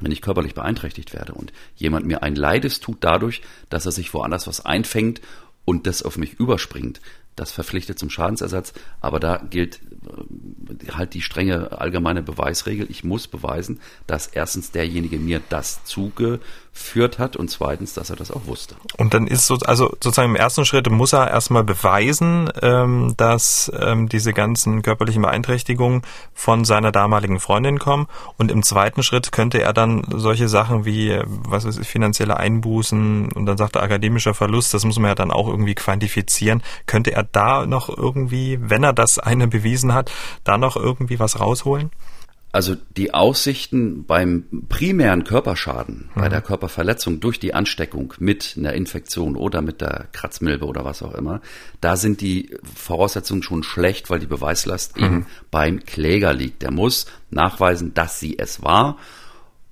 wenn ich körperlich beeinträchtigt werde und jemand mir ein Leides tut dadurch, dass er sich woanders was einfängt und das auf mich überspringt, das verpflichtet zum Schadensersatz, aber da gilt äh, halt die strenge allgemeine Beweisregel. Ich muss beweisen, dass erstens derjenige mir das zugeführt hat und zweitens, dass er das auch wusste. Und dann ist so, also sozusagen im ersten Schritt muss er erstmal beweisen, ähm, dass ähm, diese ganzen körperlichen Beeinträchtigungen von seiner damaligen Freundin kommen. Und im zweiten Schritt könnte er dann solche Sachen wie, was ist finanzielle Einbußen und dann sagt er akademischer Verlust, das muss man ja dann auch irgendwie quantifizieren, könnte er da noch irgendwie, wenn er das eine bewiesen hat, da noch irgendwie was rausholen? Also die Aussichten beim primären Körperschaden, mhm. bei der Körperverletzung durch die Ansteckung mit einer Infektion oder mit der Kratzmilbe oder was auch immer, da sind die Voraussetzungen schon schlecht, weil die Beweislast mhm. eben beim Kläger liegt. Der muss nachweisen, dass sie es war.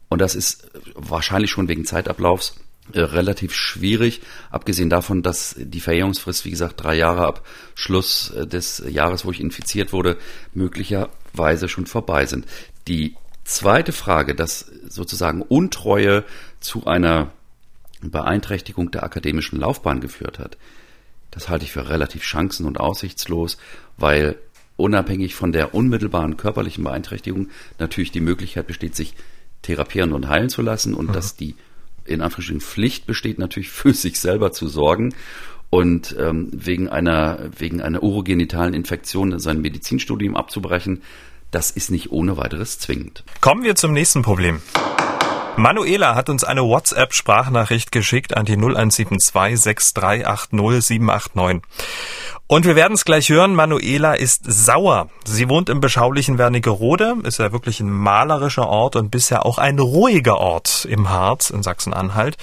Und das ist wahrscheinlich schon wegen Zeitablaufs äh, relativ schwierig, abgesehen davon, dass die Verjährungsfrist, wie gesagt, drei Jahre ab Schluss äh, des Jahres, wo ich infiziert wurde, möglicherweise schon vorbei sind. Die zweite Frage, dass sozusagen Untreue zu einer Beeinträchtigung der akademischen Laufbahn geführt hat, das halte ich für relativ chancen- und aussichtslos, weil unabhängig von der unmittelbaren körperlichen Beeinträchtigung natürlich die Möglichkeit besteht, sich therapieren und heilen zu lassen und mhm. dass die in Anführungsstrichen Pflicht besteht, natürlich für sich selber zu sorgen und ähm, wegen einer wegen einer urogenitalen Infektion sein Medizinstudium abzubrechen, das ist nicht ohne weiteres zwingend. Kommen wir zum nächsten Problem. Manuela hat uns eine WhatsApp-Sprachnachricht geschickt an die 0172 6380 789. Und wir werden es gleich hören, Manuela ist sauer. Sie wohnt im beschaulichen Wernigerode, ist ja wirklich ein malerischer Ort und bisher auch ein ruhiger Ort im Harz in Sachsen-Anhalt,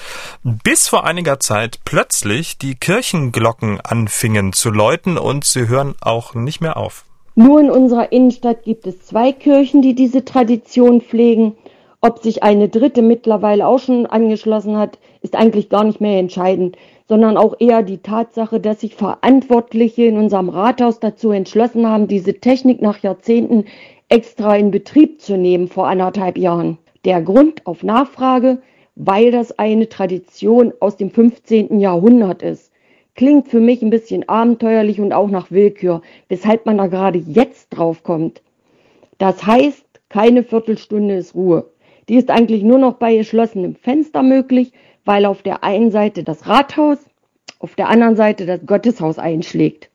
bis vor einiger Zeit plötzlich die Kirchenglocken anfingen zu läuten und sie hören auch nicht mehr auf. Nur in unserer Innenstadt gibt es zwei Kirchen, die diese Tradition pflegen ob sich eine dritte mittlerweile auch schon angeschlossen hat, ist eigentlich gar nicht mehr entscheidend, sondern auch eher die Tatsache, dass sich Verantwortliche in unserem Rathaus dazu entschlossen haben, diese Technik nach Jahrzehnten extra in Betrieb zu nehmen vor anderthalb Jahren. Der Grund auf Nachfrage, weil das eine Tradition aus dem 15. Jahrhundert ist. Klingt für mich ein bisschen abenteuerlich und auch nach Willkür, weshalb man da gerade jetzt drauf kommt. Das heißt, keine Viertelstunde ist Ruhe. Die ist eigentlich nur noch bei geschlossenem Fenster möglich, weil auf der einen Seite das Rathaus, auf der anderen Seite das Gotteshaus einschlägt.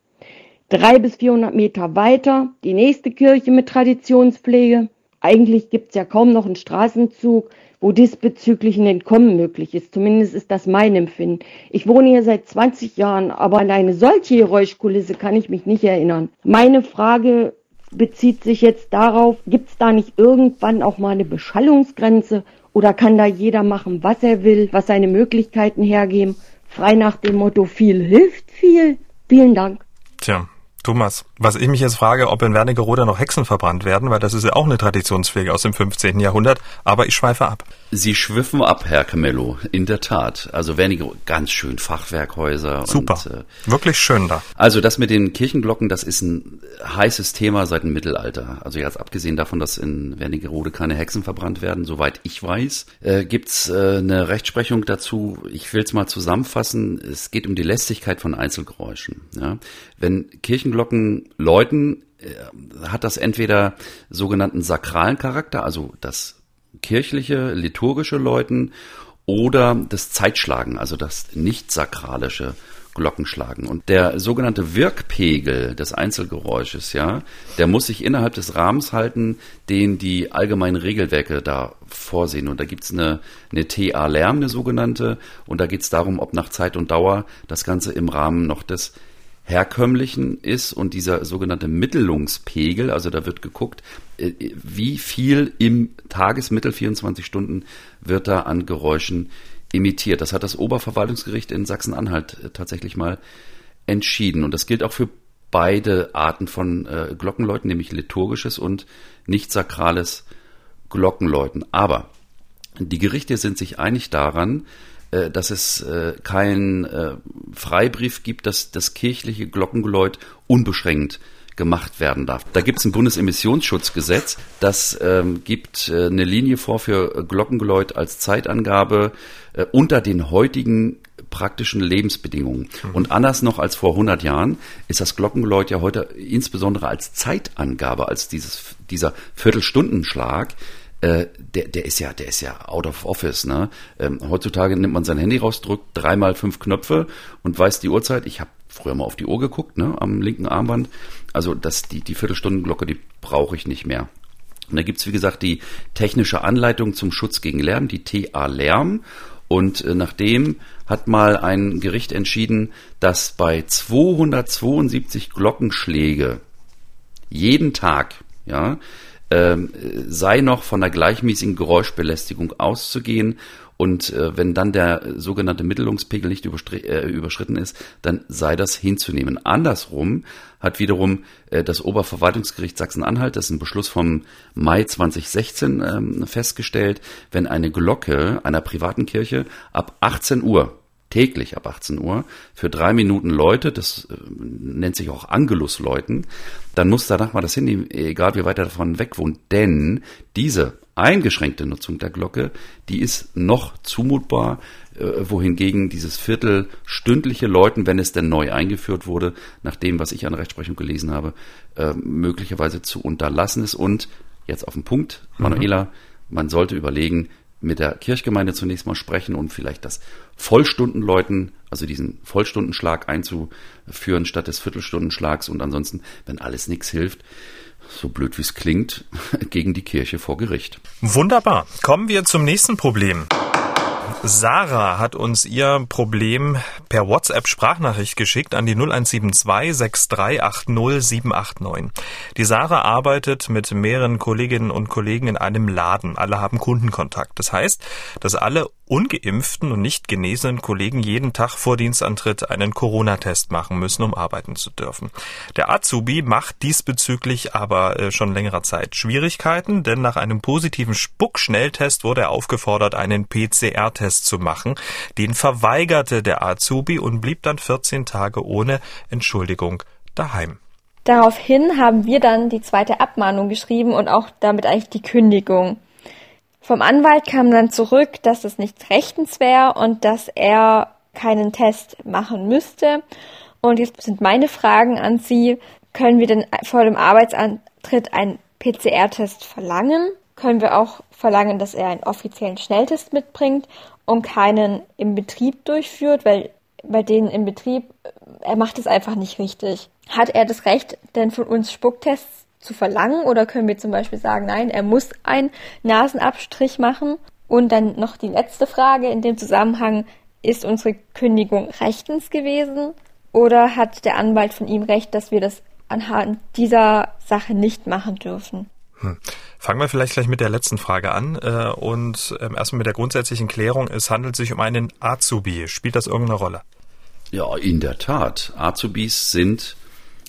Drei bis vierhundert Meter weiter die nächste Kirche mit Traditionspflege. Eigentlich gibt's ja kaum noch einen Straßenzug, wo diesbezüglich ein Entkommen möglich ist. Zumindest ist das mein Empfinden. Ich wohne hier seit 20 Jahren, aber an eine solche Geräuschkulisse kann ich mich nicht erinnern. Meine Frage bezieht sich jetzt darauf, gibt es da nicht irgendwann auch mal eine Beschallungsgrenze oder kann da jeder machen, was er will, was seine Möglichkeiten hergeben, frei nach dem Motto viel hilft viel? Vielen Dank. Tja, Thomas, was ich mich jetzt frage, ob in Wernigerode noch Hexen verbrannt werden, weil das ist ja auch eine Traditionspflege aus dem 15. Jahrhundert, aber ich schweife ab. Sie schwiffen ab, Herr Camello, in der Tat. Also Wernigerode, ganz schön Fachwerkhäuser. Super, und, äh, wirklich schön da. Also das mit den Kirchenglocken, das ist ein heißes Thema seit dem Mittelalter. Also jetzt abgesehen davon, dass in Wernigerode keine Hexen verbrannt werden, soweit ich weiß, äh, gibt's äh, eine Rechtsprechung dazu. Ich will es mal zusammenfassen. Es geht um die Lästigkeit von Einzelgeräuschen. Ja? Wenn Kirchenglocken läuten, äh, hat das entweder sogenannten sakralen Charakter, also das kirchliche, liturgische Läuten, oder das Zeitschlagen, also das nicht sakralische Glockenschlagen. Und der sogenannte Wirkpegel des Einzelgeräusches, ja, der muss sich innerhalb des Rahmens halten, den die allgemeinen Regelwerke da vorsehen. Und da gibt's eine, eine TA-Lärm, eine sogenannte, und da geht's darum, ob nach Zeit und Dauer das Ganze im Rahmen noch des herkömmlichen ist und dieser sogenannte Mittelungspegel, also da wird geguckt, äh, wie viel im Tagesmittel 24 Stunden wird da an Geräuschen imitiert. Das hat das Oberverwaltungsgericht in Sachsen-Anhalt äh, tatsächlich mal entschieden. Und das gilt auch für beide Arten von äh, Glockenläuten, nämlich liturgisches und nicht sakrales Glockenläuten. Aber die Gerichte sind sich einig daran, äh, dass es äh, keinen äh, Freibrief gibt, dass das kirchliche Glockengeläut unbeschränkt gemacht werden darf. Da gibt es ein Bundesemissionsschutzgesetz, das ähm, gibt äh, eine Linie vor für Glockengeläut als Zeitangabe äh, unter den heutigen praktischen Lebensbedingungen. Mhm. Und anders noch als vor 100 Jahren ist das Glockengeläut ja heute insbesondere als Zeitangabe, als dieses, dieser Viertelstundenschlag, äh, der, der ist ja, der ist ja out of office. Ne? Ähm, heutzutage nimmt man sein Handy raus, drückt dreimal fünf Knöpfe und weiß die Uhrzeit. Ich habe früher mal auf die Uhr geguckt, ne, am linken Armband. Also das, die, die Viertelstundenglocke, die brauche ich nicht mehr. Und da gibt's wie gesagt, die technische Anleitung zum Schutz gegen Lärm, die TA-Lärm. Und äh, nachdem hat mal ein Gericht entschieden, dass bei 272 Glockenschläge jeden Tag, ja, äh, sei noch von der gleichmäßigen Geräuschbelästigung auszugehen und äh, wenn dann der sogenannte Mittelungspegel nicht äh, überschritten ist, dann sei das hinzunehmen. Andersrum hat wiederum äh, das Oberverwaltungsgericht Sachsen-Anhalt, das ist ein Beschluss vom Mai 2016 ähm, festgestellt, wenn eine Glocke einer privaten Kirche ab 18 Uhr täglich ab 18 Uhr für drei Minuten läutet, das äh, nennt sich auch Angelus-Läuten, dann muss danach mal das Handy, egal wie weit er davon weg wohnt, denn diese eingeschränkte Nutzung der Glocke, die ist noch zumutbar äh, wohingegen dieses viertelstündliche Läuten, wenn es denn neu eingeführt wurde, nach dem, was ich an Rechtsprechung gelesen habe, äh, möglicherweise zu unterlassen ist. Und jetzt auf den Punkt, mhm. Manuela, mhm. man sollte überlegen, mit der Kirchgemeinde zunächst mal sprechen und vielleicht das Vollstundenläuten, also diesen Vollstundenschlag einzuführen statt des Viertelstundenschlags und ansonsten, wenn alles nichts hilft, so blöd wie es klingt, gegen die Kirche vor Gericht. Wunderbar. Kommen wir zum nächsten Problem. Sarah hat uns ihr Problem per WhatsApp-Sprachnachricht geschickt an die 0172 6380 789. Die Sarah arbeitet mit mehreren Kolleginnen und Kollegen in einem Laden. Alle haben Kundenkontakt. Das heißt, dass alle ungeimpften und nicht genesenen Kollegen jeden Tag vor Dienstantritt einen Corona-Test machen müssen, um arbeiten zu dürfen. Der Azubi macht diesbezüglich aber äh, schon längerer Zeit Schwierigkeiten, denn nach einem positiven Spuckschnelltest wurde er aufgefordert, einen PCR-Test zu machen. Den verweigerte der Azubi und blieb dann 14 Tage ohne Entschuldigung daheim. Daraufhin haben wir dann die zweite Abmahnung geschrieben und auch damit eigentlich die Kündigung. Vom Anwalt kam dann zurück, dass es nicht rechtens wäre und dass er keinen Test machen müsste. Und jetzt sind meine Fragen an Sie. Können wir denn vor dem Arbeitsantritt einen PCR-Test verlangen? Können wir auch verlangen, dass er einen offiziellen Schnelltest mitbringt und keinen im Betrieb durchführt, weil bei denen im Betrieb, er macht es einfach nicht richtig. Hat er das Recht, denn von uns Spucktests zu verlangen oder können wir zum Beispiel sagen, nein, er muss einen Nasenabstrich machen? Und dann noch die letzte Frage in dem Zusammenhang, ist unsere Kündigung rechtens gewesen oder hat der Anwalt von ihm recht, dass wir das anhand dieser Sache nicht machen dürfen? Hm. Fangen wir vielleicht gleich mit der letzten Frage an äh, und ähm, erstmal mit der grundsätzlichen Klärung. Es handelt sich um einen Azubi. Spielt das irgendeine Rolle? Ja, in der Tat. Azubis sind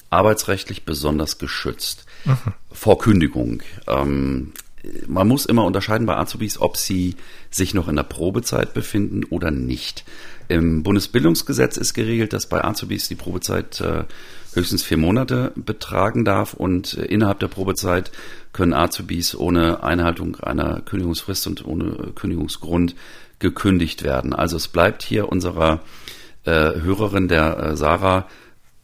arbeitsrechtlich besonders geschützt mhm. vor Kündigung. Ähm, man muss immer unterscheiden bei Azubis, ob sie sich noch in der Probezeit befinden oder nicht. Im Bundesbildungsgesetz ist geregelt, dass bei Azubis die Probezeit äh, höchstens vier Monate betragen darf und äh, innerhalb der Probezeit können Azubis ohne Einhaltung einer Kündigungsfrist und ohne Kündigungsgrund gekündigt werden. Also es bleibt hier unserer äh, Hörerin der äh, Sarah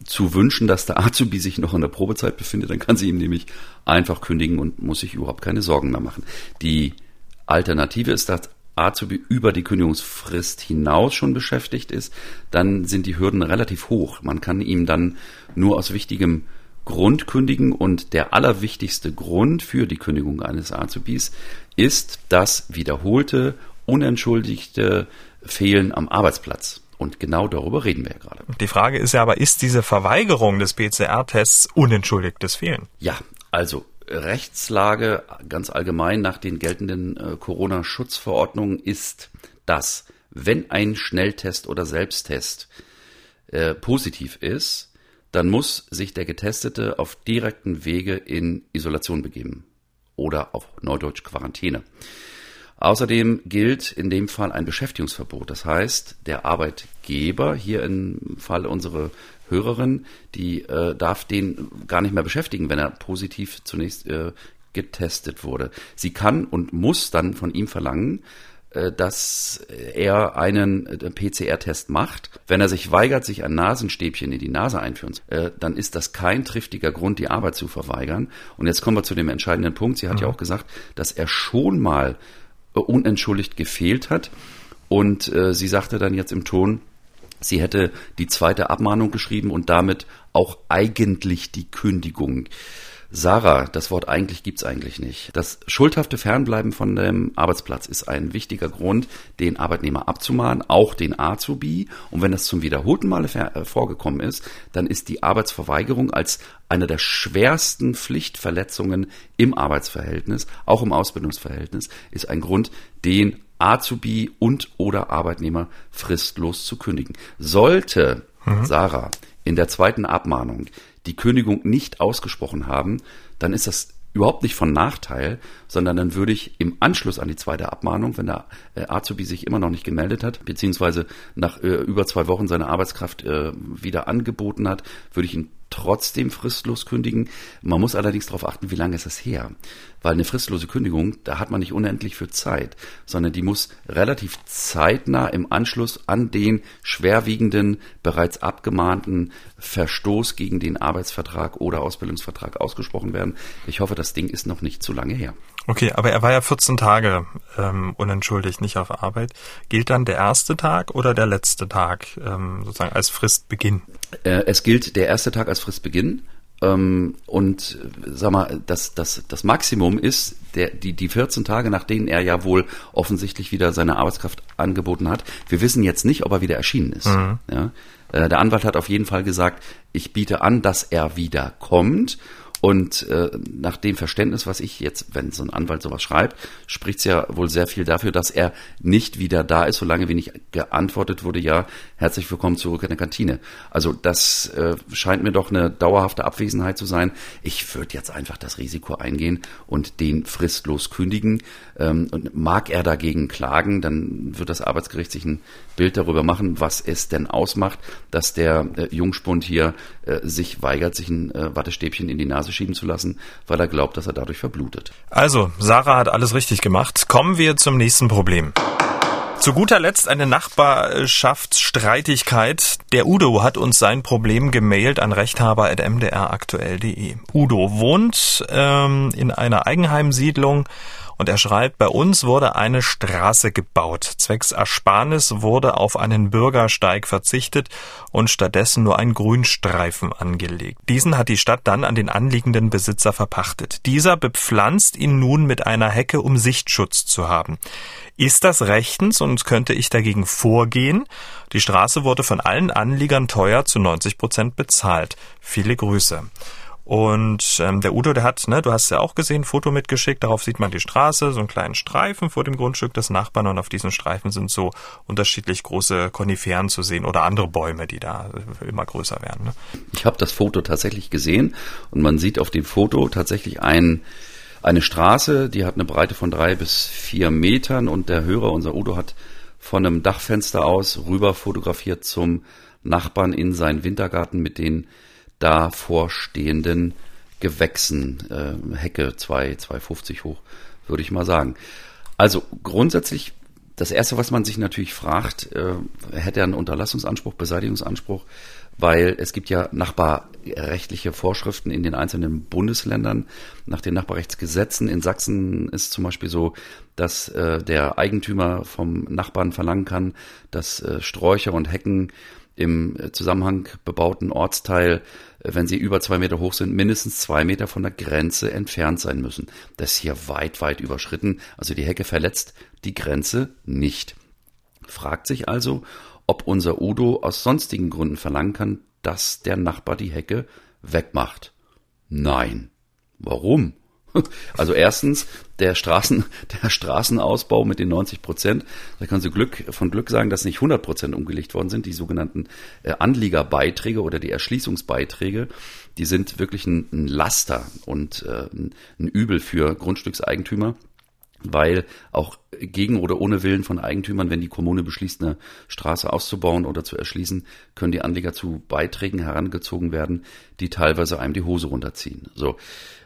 zu wünschen, dass der Azubi sich noch in der Probezeit befindet, dann kann sie ihm nämlich einfach kündigen und muss sich überhaupt keine Sorgen mehr machen. Die Alternative ist, dass Azubi über die Kündigungsfrist hinaus schon beschäftigt ist, dann sind die Hürden relativ hoch. Man kann ihm dann nur aus wichtigem Grund kündigen und der allerwichtigste Grund für die Kündigung eines Azubis ist das wiederholte, unentschuldigte Fehlen am Arbeitsplatz. Und genau darüber reden wir ja gerade. Die Frage ist ja aber, ist diese Verweigerung des PCR-Tests unentschuldigtes Fehlen? Ja, also Rechtslage ganz allgemein nach den geltenden äh, Corona-Schutzverordnungen ist, dass wenn ein Schnelltest oder Selbsttest äh, positiv ist, dann muss sich der Getestete auf direkten Wege in Isolation begeben oder auf Neudeutsch Quarantäne. Außerdem gilt in dem Fall ein Beschäftigungsverbot. Das heißt, der Arbeitgeber, hier im Fall unsere Hörerin, die äh, darf den gar nicht mehr beschäftigen, wenn er positiv zunächst äh, getestet wurde. Sie kann und muss dann von ihm verlangen, dass er einen äh, PCR-Test macht. Wenn er sich weigert, sich ein Nasenstäbchen in die Nase einführen, äh, dann ist das kein triftiger Grund, die Arbeit zu verweigern. Und jetzt kommen wir zu dem entscheidenden Punkt. Sie hat mhm. ja auch gesagt, dass er schon mal unentschuldigt gefehlt hat. Und äh, sie sagte dann jetzt im Ton, sie hätte die zweite Abmahnung geschrieben und damit auch eigentlich die Kündigung. Sarah, das Wort eigentlich gibt's eigentlich nicht. Das schuldhafte Fernbleiben von dem Arbeitsplatz ist ein wichtiger Grund, den Arbeitnehmer abzumahnen, auch den Azubi. Und wenn das zum wiederholten Male äh, vorgekommen ist, dann ist die Arbeitsverweigerung als eine der schwersten Pflichtverletzungen im Arbeitsverhältnis, auch im Ausbildungsverhältnis, ist ein Grund, den Azubi und oder Arbeitnehmer fristlos zu kündigen. Sollte mhm. Sarah in der zweiten Abmahnung die Kündigung nicht ausgesprochen haben, dann ist das überhaupt nicht von Nachteil, sondern dann würde ich im Anschluss an die zweite Abmahnung, wenn der äh, Azubi sich immer noch nicht gemeldet hat, beziehungsweise nach äh, über zwei Wochen seine Arbeitskraft äh, wieder angeboten hat, würde ich ihn trotzdem fristlos kündigen. Man muss allerdings darauf achten, wie lange ist es her. Weil eine fristlose Kündigung, da hat man nicht unendlich für Zeit, sondern die muss relativ zeitnah im Anschluss an den schwerwiegenden, bereits abgemahnten Verstoß gegen den Arbeitsvertrag oder Ausbildungsvertrag ausgesprochen werden. Ich hoffe, das Ding ist noch nicht zu lange her. Okay, aber er war ja 14 Tage ähm, unentschuldigt nicht auf Arbeit. Gilt dann der erste Tag oder der letzte Tag ähm, sozusagen als Fristbeginn? Äh, es gilt der erste Tag als Fristbeginn. Ähm, und sag mal, das, das, das Maximum ist der, die, die 14 Tage, nach denen er ja wohl offensichtlich wieder seine Arbeitskraft angeboten hat. Wir wissen jetzt nicht, ob er wieder erschienen ist. Mhm. Ja? Äh, der Anwalt hat auf jeden Fall gesagt, ich biete an, dass er wieder kommt und äh, nach dem Verständnis, was ich jetzt, wenn so ein Anwalt sowas schreibt, spricht es ja wohl sehr viel dafür, dass er nicht wieder da ist, solange wie nicht geantwortet wurde, ja, herzlich willkommen zurück in der Kantine. Also das äh, scheint mir doch eine dauerhafte Abwesenheit zu sein. Ich würde jetzt einfach das Risiko eingehen und den fristlos kündigen. Ähm, und mag er dagegen klagen, dann wird das Arbeitsgericht sich ein Bild darüber machen, was es denn ausmacht, dass der äh, Jungspund hier äh, sich weigert, sich ein äh, Wattestäbchen in die Nase schieben zu lassen, weil er glaubt, dass er dadurch verblutet. Also, Sarah hat alles richtig gemacht. Kommen wir zum nächsten Problem. Zu guter Letzt eine Nachbarschaftsstreitigkeit. Der Udo hat uns sein Problem gemailt an rechthaber.mdraktuell.de. Udo wohnt ähm, in einer Eigenheimsiedlung und er schreibt, bei uns wurde eine Straße gebaut. Zwecks Ersparnis wurde auf einen Bürgersteig verzichtet und stattdessen nur ein Grünstreifen angelegt. Diesen hat die Stadt dann an den anliegenden Besitzer verpachtet. Dieser bepflanzt ihn nun mit einer Hecke, um Sichtschutz zu haben. Ist das rechtens und könnte ich dagegen vorgehen? Die Straße wurde von allen Anliegern teuer zu 90 Prozent bezahlt. Viele Grüße. Und ähm, der Udo, der hat, ne, du hast ja auch gesehen, Foto mitgeschickt, darauf sieht man die Straße, so einen kleinen Streifen vor dem Grundstück des Nachbarn und auf diesen Streifen sind so unterschiedlich große Koniferen zu sehen oder andere Bäume, die da immer größer werden. Ne? Ich habe das Foto tatsächlich gesehen und man sieht auf dem Foto tatsächlich ein, eine Straße, die hat eine Breite von drei bis vier Metern und der Hörer, unser Udo, hat von einem Dachfenster aus rüber fotografiert zum Nachbarn in seinen Wintergarten mit den davor stehenden Gewächsen, äh, Hecke 2, 2,50 hoch, würde ich mal sagen. Also grundsätzlich, das Erste, was man sich natürlich fragt, äh, hätte er einen Unterlassungsanspruch, Beseitigungsanspruch, weil es gibt ja nachbarrechtliche Vorschriften in den einzelnen Bundesländern nach den Nachbarrechtsgesetzen. In Sachsen ist zum Beispiel so, dass äh, der Eigentümer vom Nachbarn verlangen kann, dass äh, Sträucher und Hecken im Zusammenhang bebauten Ortsteil, äh, wenn sie über zwei Meter hoch sind, mindestens zwei Meter von der Grenze entfernt sein müssen. Das ist hier weit, weit überschritten. Also die Hecke verletzt die Grenze nicht. Fragt sich also, ob unser Udo aus sonstigen Gründen verlangen kann, dass der Nachbar die Hecke wegmacht. Nein. Warum? Also erstens der Straßen, der Straßenausbau mit den 90 Prozent. Da können Sie Glück, von Glück sagen, dass nicht 100 Prozent umgelegt worden sind. Die sogenannten äh, Anliegerbeiträge oder die Erschließungsbeiträge, die sind wirklich ein, ein Laster und äh, ein Übel für Grundstückseigentümer weil auch gegen oder ohne Willen von Eigentümern, wenn die Kommune beschließt, eine Straße auszubauen oder zu erschließen, können die Anleger zu Beiträgen herangezogen werden, die teilweise einem die Hose runterziehen. So,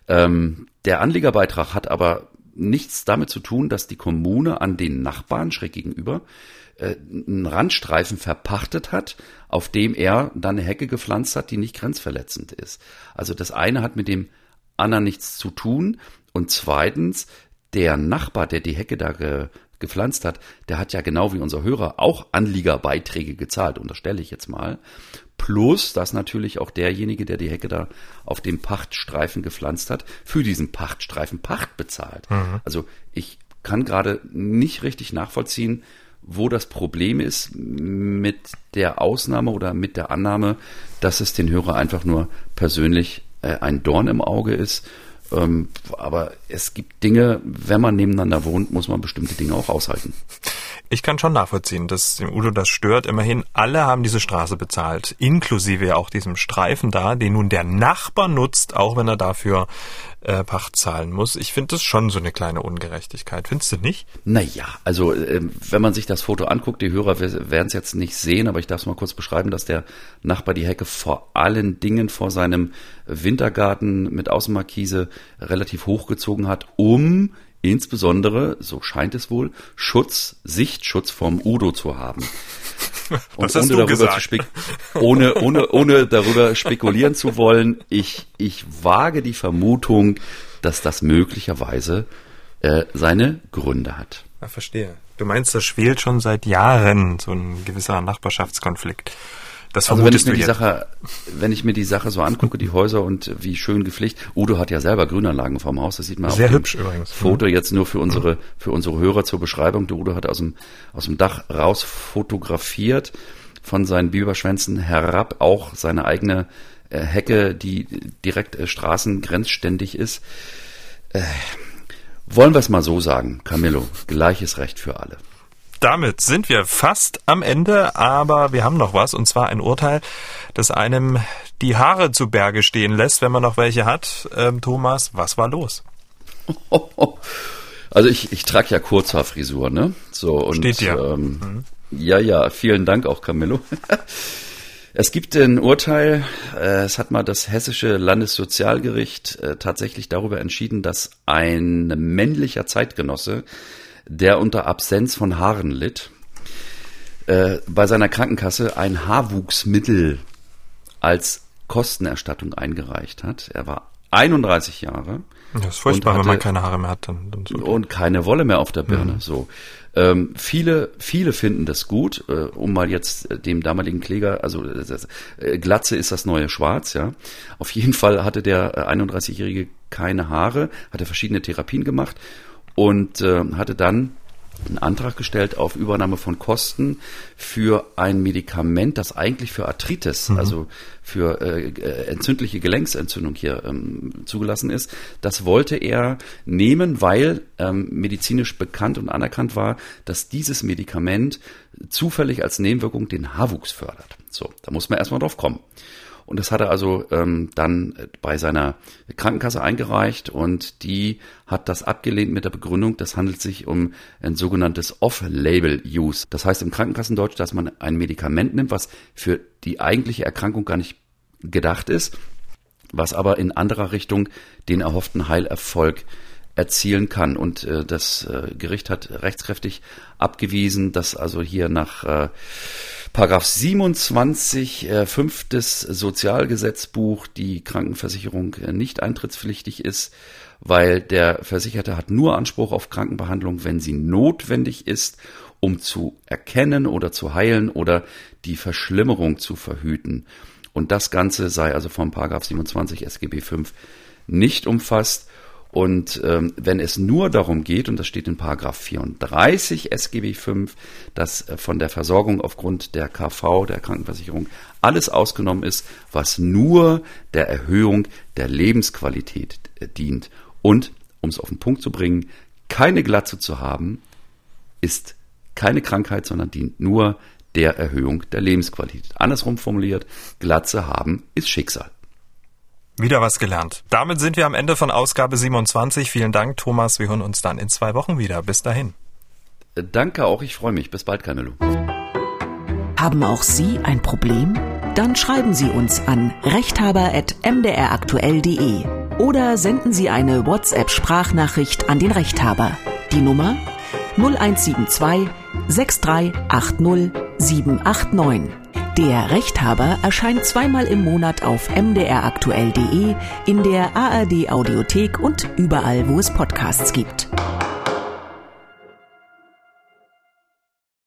ähm, der Anliegerbeitrag hat aber nichts damit zu tun, dass die Kommune an den Nachbarn schräg gegenüber äh, einen Randstreifen verpachtet hat, auf dem er dann eine Hecke gepflanzt hat, die nicht grenzverletzend ist. Also das eine hat mit dem anderen nichts zu tun und zweitens der Nachbar, der die Hecke da ge, gepflanzt hat, der hat ja genau wie unser Hörer auch Anliegerbeiträge gezahlt, unterstelle ich jetzt mal. Plus, dass natürlich auch derjenige, der die Hecke da auf dem Pachtstreifen gepflanzt hat, für diesen Pachtstreifen Pacht bezahlt. Mhm. Also ich kann gerade nicht richtig nachvollziehen, wo das Problem ist mit der Ausnahme oder mit der Annahme, dass es den Hörer einfach nur persönlich äh, ein Dorn im Auge ist ähm, aber es gibt Dinge, wenn man nebeneinander wohnt, muss man bestimmte Dinge auch aushalten. Ich kann schon nachvollziehen, dass dem Udo das stört. Immerhin, alle haben diese Straße bezahlt, inklusive ja auch diesem Streifen da, den nun der Nachbar nutzt, auch wenn er dafür äh, Pacht zahlen muss. Ich finde das schon so eine kleine Ungerechtigkeit. Findest du nicht? Naja, also äh, wenn man sich das Foto anguckt, die Hörer werden es jetzt nicht sehen, aber ich darf es mal kurz beschreiben, dass der Nachbar die Hecke vor allen Dingen vor seinem Wintergarten mit Außenmarkise relativ hochgezogen hat, um insbesondere, so scheint es wohl, Schutz, Sichtschutz vom Udo zu haben. Und ohne darüber, ohne, ohne, ohne darüber spekulieren zu wollen, ich, ich wage die Vermutung, dass das möglicherweise äh, seine Gründe hat. Ja, verstehe. Du meinst, das schwelt schon seit Jahren so ein gewisser Nachbarschaftskonflikt. Das also wenn ich mir die Sache, wenn ich mir die Sache so angucke, die Häuser und wie schön gepflegt. Udo hat ja selber Grünanlagen vorm Haus, das sieht man Sehr hübsch übrigens. Foto jetzt nur für unsere, für unsere Hörer zur Beschreibung. Der Udo hat aus dem, aus dem Dach raus fotografiert, von seinen Biberschwänzen herab, auch seine eigene äh, Hecke, die direkt äh, straßengrenzständig ist. Äh, wollen wir es mal so sagen, Camillo, gleiches Recht für alle damit sind wir fast am Ende, aber wir haben noch was, und zwar ein Urteil, das einem die Haare zu Berge stehen lässt, wenn man noch welche hat. Ähm, Thomas, was war los? Also ich, ich trage ja Kurzhaarfrisur, ne? So und Steht dir. Ähm, mhm. ja, ja, vielen Dank auch, Camillo. Es gibt ein Urteil, äh, es hat mal das hessische Landessozialgericht äh, tatsächlich darüber entschieden, dass ein männlicher Zeitgenosse der unter Absenz von Haaren litt, äh, bei seiner Krankenkasse ein Haarwuchsmittel als Kostenerstattung eingereicht hat. Er war 31 Jahre. Das ist furchtbar, hatte, wenn man keine Haare mehr hat. Dann, dann so. Und keine Wolle mehr auf der Birne. Mhm. So. Ähm, viele, viele finden das gut, äh, um mal jetzt äh, dem damaligen Kläger, also äh, Glatze ist das neue Schwarz, ja. Auf jeden Fall hatte der 31-Jährige äh, keine Haare, hatte verschiedene Therapien gemacht und äh, hatte dann einen Antrag gestellt auf Übernahme von Kosten für ein Medikament, das eigentlich für Arthritis, mhm. also für äh, äh, entzündliche Gelenksentzündung hier ähm, zugelassen ist. Das wollte er nehmen, weil ähm, medizinisch bekannt und anerkannt war, dass dieses Medikament zufällig als Nebenwirkung den Haarwuchs fördert. So, da muss man erstmal drauf kommen. Und das hat er also ähm, dann bei seiner Krankenkasse eingereicht und die hat das abgelehnt mit der Begründung, das handelt sich um ein sogenanntes Off-Label-Use. Das heißt im Krankenkassendeutsch, dass man ein Medikament nimmt, was für die eigentliche Erkrankung gar nicht gedacht ist, was aber in anderer Richtung den erhofften Heilerfolg erzielen kann. Und äh, das äh, Gericht hat rechtskräftig abgewiesen, dass also hier nach äh, Paragraph 27, äh, fünftes Sozialgesetzbuch, die Krankenversicherung äh, nicht eintrittspflichtig ist, weil der Versicherte hat nur Anspruch auf Krankenbehandlung, wenn sie notwendig ist, um zu erkennen oder zu heilen oder die Verschlimmerung zu verhüten. Und das Ganze sei also vom Paragraph 27 SGB 5 nicht umfasst. Und ähm, wenn es nur darum geht, und das steht in Paragraph 34 SGB 5, dass äh, von der Versorgung aufgrund der KV, der Krankenversicherung, alles ausgenommen ist, was nur der Erhöhung der Lebensqualität äh, dient. Und, um es auf den Punkt zu bringen, keine Glatze zu haben, ist keine Krankheit, sondern dient nur der Erhöhung der Lebensqualität. Andersrum formuliert, Glatze haben ist Schicksal. Wieder was gelernt. Damit sind wir am Ende von Ausgabe 27. Vielen Dank, Thomas. Wir hören uns dann in zwei Wochen wieder. Bis dahin. Danke auch. Ich freue mich. Bis bald, Camillo. Haben auch Sie ein Problem? Dann schreiben Sie uns an rechthaber.mdraktuell.de oder senden Sie eine WhatsApp-Sprachnachricht an den Rechthaber. Die Nummer 0172 6380 789. Der Rechthaber erscheint zweimal im Monat auf mdraktuell.de, in der ARD Audiothek und überall, wo es Podcasts gibt.